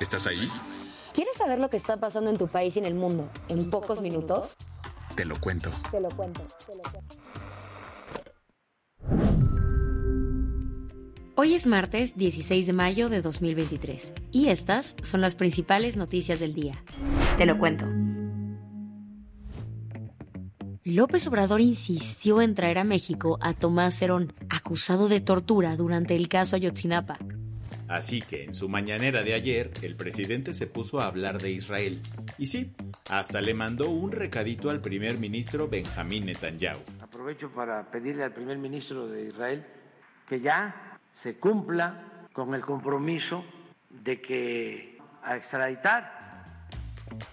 ¿Estás ahí? ¿Quieres saber lo que está pasando en tu país y en el mundo en pocos minutos? Te lo cuento. Te lo cuento. Te lo cuento. Hoy es martes 16 de mayo de 2023 y estas son las principales noticias del día. Te lo cuento. López Obrador insistió en traer a México a Tomás Cerón, acusado de tortura durante el caso Ayotzinapa. Así que en su mañanera de ayer, el presidente se puso a hablar de Israel. Y sí, hasta le mandó un recadito al primer ministro Benjamín Netanyahu. Aprovecho para pedirle al primer ministro de Israel que ya se cumpla con el compromiso de que a extraditar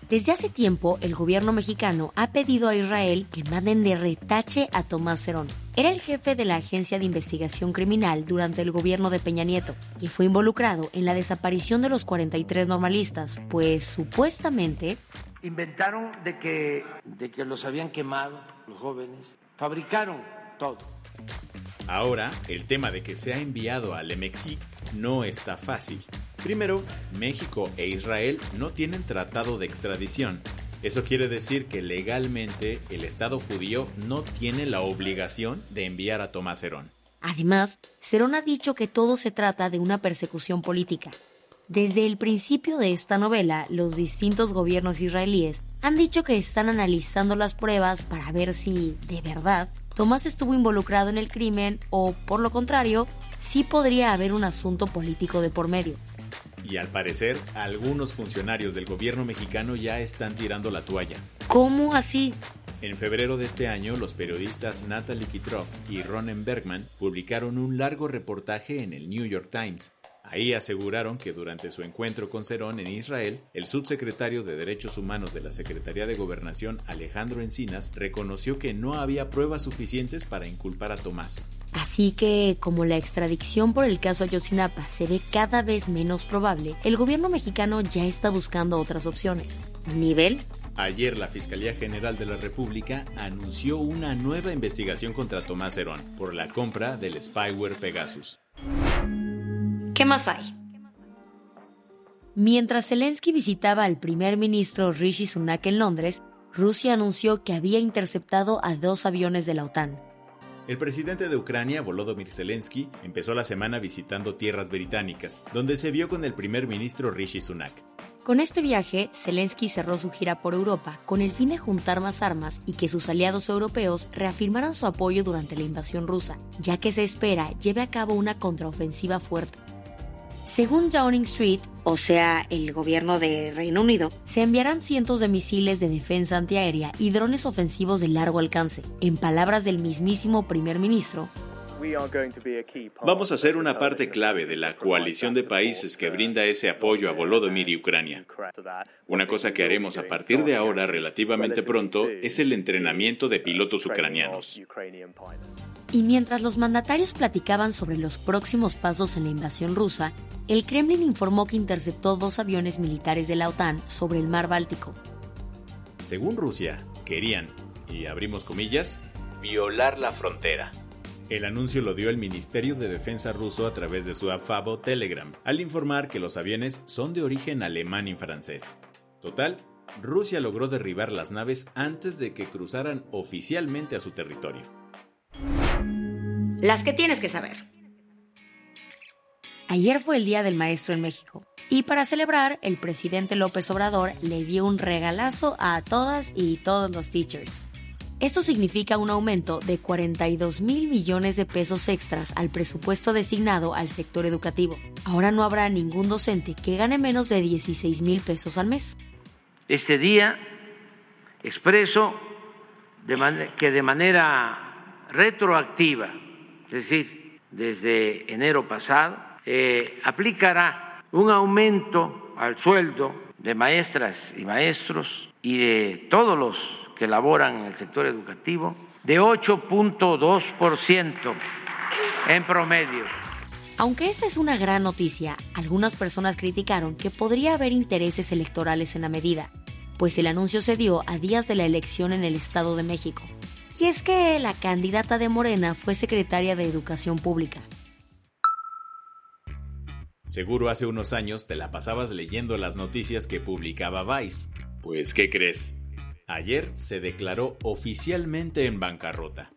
Desde hace tiempo, el gobierno mexicano ha pedido a Israel que manden de retache a Tomás Cerón. Era el jefe de la Agencia de Investigación Criminal durante el gobierno de Peña Nieto y fue involucrado en la desaparición de los 43 normalistas, pues supuestamente inventaron de que, de que los habían quemado los jóvenes, fabricaron todo. Ahora, el tema de que se ha enviado al Mexic no está fácil. Primero, México e Israel no tienen tratado de extradición. Eso quiere decir que legalmente el Estado judío no tiene la obligación de enviar a Tomás Herón. Además, Cerón ha dicho que todo se trata de una persecución política. Desde el principio de esta novela, los distintos gobiernos israelíes han dicho que están analizando las pruebas para ver si, de verdad, Tomás estuvo involucrado en el crimen o, por lo contrario, sí podría haber un asunto político de por medio. Y al parecer, algunos funcionarios del gobierno mexicano ya están tirando la toalla. ¿Cómo así? En febrero de este año, los periodistas Natalie Kitroff y Ronen Bergman publicaron un largo reportaje en el New York Times. Ahí aseguraron que durante su encuentro con Cerón en Israel, el subsecretario de Derechos Humanos de la Secretaría de Gobernación, Alejandro Encinas, reconoció que no había pruebas suficientes para inculpar a Tomás. Así que, como la extradición por el caso Ayotzinapa se ve cada vez menos probable, el gobierno mexicano ya está buscando otras opciones. ¿Nivel? Ayer la Fiscalía General de la República anunció una nueva investigación contra Tomás Herón por la compra del spyware Pegasus. ¿Qué más hay? Mientras Zelensky visitaba al primer ministro Rishi Sunak en Londres, Rusia anunció que había interceptado a dos aviones de la OTAN. El presidente de Ucrania, Volodymyr Zelensky, empezó la semana visitando tierras británicas, donde se vio con el primer ministro Rishi Sunak. Con este viaje, Zelensky cerró su gira por Europa con el fin de juntar más armas y que sus aliados europeos reafirmaran su apoyo durante la invasión rusa, ya que se espera lleve a cabo una contraofensiva fuerte. Según Downing Street, o sea, el gobierno de Reino Unido, se enviarán cientos de misiles de defensa antiaérea y drones ofensivos de largo alcance. En palabras del mismísimo primer ministro, Vamos a ser una parte clave de la coalición de países que brinda ese apoyo a Volodymyr y Ucrania. Una cosa que haremos a partir de ahora relativamente pronto es el entrenamiento de pilotos ucranianos. Y mientras los mandatarios platicaban sobre los próximos pasos en la invasión rusa, el Kremlin informó que interceptó dos aviones militares de la OTAN sobre el mar Báltico. Según Rusia, querían, y abrimos comillas, violar la frontera. El anuncio lo dio el Ministerio de Defensa ruso a través de su afabo Telegram, al informar que los aviones son de origen alemán y francés. Total, Rusia logró derribar las naves antes de que cruzaran oficialmente a su territorio. Las que tienes que saber. Ayer fue el Día del Maestro en México y para celebrar, el presidente López Obrador le dio un regalazo a todas y todos los teachers. Esto significa un aumento de 42 mil millones de pesos extras al presupuesto designado al sector educativo. Ahora no habrá ningún docente que gane menos de 16 mil pesos al mes. Este día expreso que de manera retroactiva, es decir, desde enero pasado, eh, aplicará un aumento al sueldo de maestras y maestros y de todos los que laboran en el sector educativo de 8.2% en promedio. Aunque esta es una gran noticia, algunas personas criticaron que podría haber intereses electorales en la medida, pues el anuncio se dio a días de la elección en el Estado de México. Y es que la candidata de Morena fue secretaria de Educación Pública. Seguro hace unos años te la pasabas leyendo las noticias que publicaba Vice. Pues, ¿qué crees? Ayer se declaró oficialmente en bancarrota.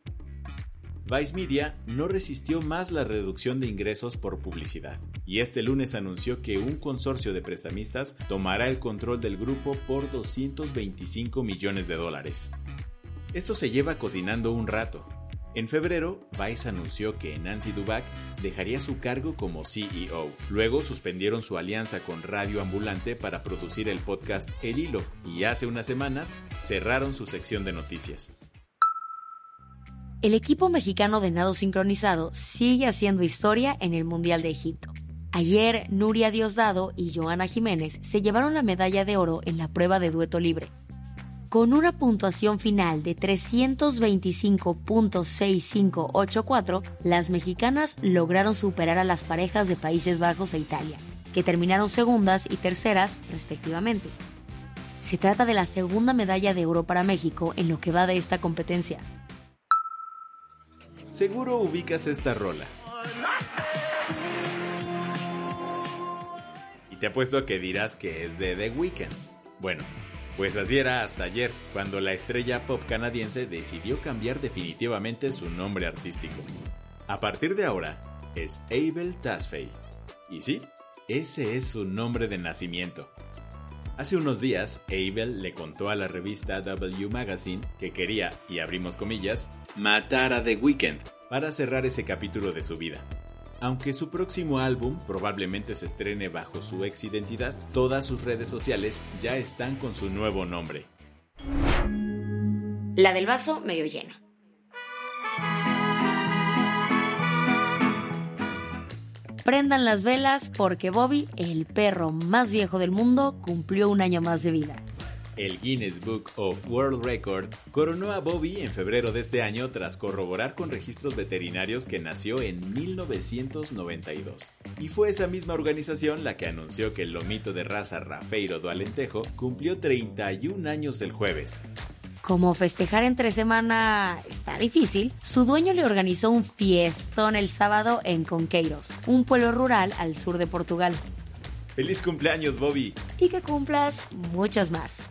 Vice Media no resistió más la reducción de ingresos por publicidad y este lunes anunció que un consorcio de prestamistas tomará el control del grupo por 225 millones de dólares. Esto se lleva cocinando un rato. En febrero, Vice anunció que Nancy Dubac dejaría su cargo como CEO. Luego suspendieron su alianza con Radio Ambulante para producir el podcast El Hilo y hace unas semanas cerraron su sección de noticias. El equipo mexicano de nado sincronizado sigue haciendo historia en el Mundial de Egipto. Ayer, Nuria Diosdado y Joana Jiménez se llevaron la medalla de oro en la prueba de dueto libre. Con una puntuación final de 325.6584, las mexicanas lograron superar a las parejas de Países Bajos e Italia, que terminaron segundas y terceras respectivamente. Se trata de la segunda medalla de oro para México en lo que va de esta competencia. Seguro ubicas esta rola. Y te apuesto a que dirás que es de The Weeknd. Bueno, pues así era hasta ayer, cuando la estrella pop canadiense decidió cambiar definitivamente su nombre artístico. A partir de ahora, es Abel Tasfaye. Y sí, ese es su nombre de nacimiento. Hace unos días, Abel le contó a la revista W Magazine que quería, y abrimos comillas, matar a The Weeknd para cerrar ese capítulo de su vida. Aunque su próximo álbum probablemente se estrene bajo su ex identidad, todas sus redes sociales ya están con su nuevo nombre. La del vaso medio lleno. Prendan las velas porque Bobby, el perro más viejo del mundo, cumplió un año más de vida. El Guinness Book of World Records coronó a Bobby en febrero de este año tras corroborar con registros veterinarios que nació en 1992. Y fue esa misma organización la que anunció que el lomito de raza Rafeiro do Alentejo cumplió 31 años el jueves. Como festejar entre semana está difícil, su dueño le organizó un fiestón el sábado en Conqueiros, un pueblo rural al sur de Portugal. ¡Feliz cumpleaños, Bobby! Y que cumplas muchos más.